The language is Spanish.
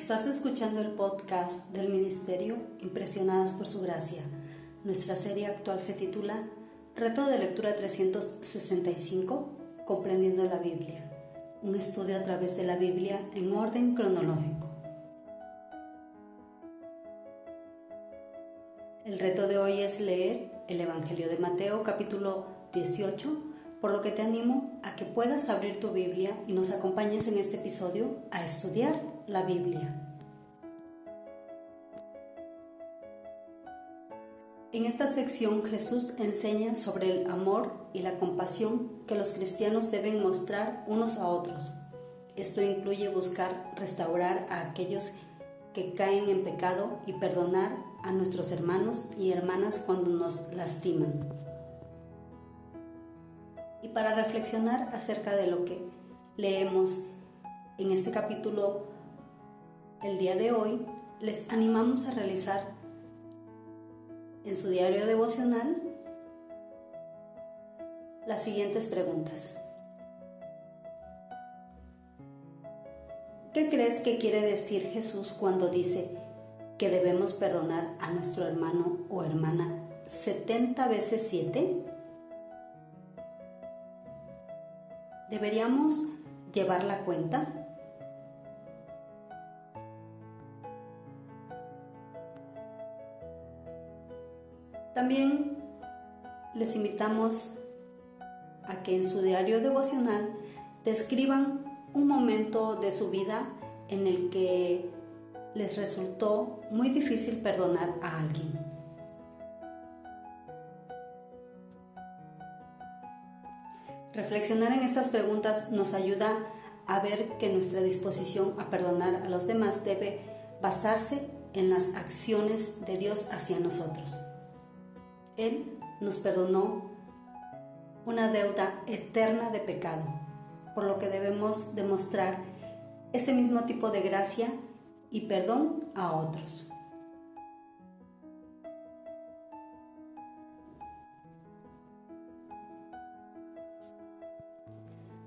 Estás escuchando el podcast del Ministerio Impresionadas por Su Gracia. Nuestra serie actual se titula Reto de Lectura 365, Comprendiendo la Biblia. Un estudio a través de la Biblia en orden cronológico. El reto de hoy es leer el Evangelio de Mateo capítulo 18, por lo que te animo a que puedas abrir tu Biblia y nos acompañes en este episodio a estudiar la Biblia. En esta sección Jesús enseña sobre el amor y la compasión que los cristianos deben mostrar unos a otros. Esto incluye buscar restaurar a aquellos que caen en pecado y perdonar a nuestros hermanos y hermanas cuando nos lastiman. Y para reflexionar acerca de lo que leemos en este capítulo el día de hoy, les animamos a realizar en su diario devocional las siguientes preguntas. ¿Qué crees que quiere decir Jesús cuando dice que debemos perdonar a nuestro hermano o hermana 70 veces 7? ¿Deberíamos llevar la cuenta? También les invitamos a que en su diario devocional describan un momento de su vida en el que les resultó muy difícil perdonar a alguien. Reflexionar en estas preguntas nos ayuda a ver que nuestra disposición a perdonar a los demás debe basarse en las acciones de Dios hacia nosotros. Él nos perdonó una deuda eterna de pecado por lo que debemos demostrar ese mismo tipo de gracia y perdón a otros.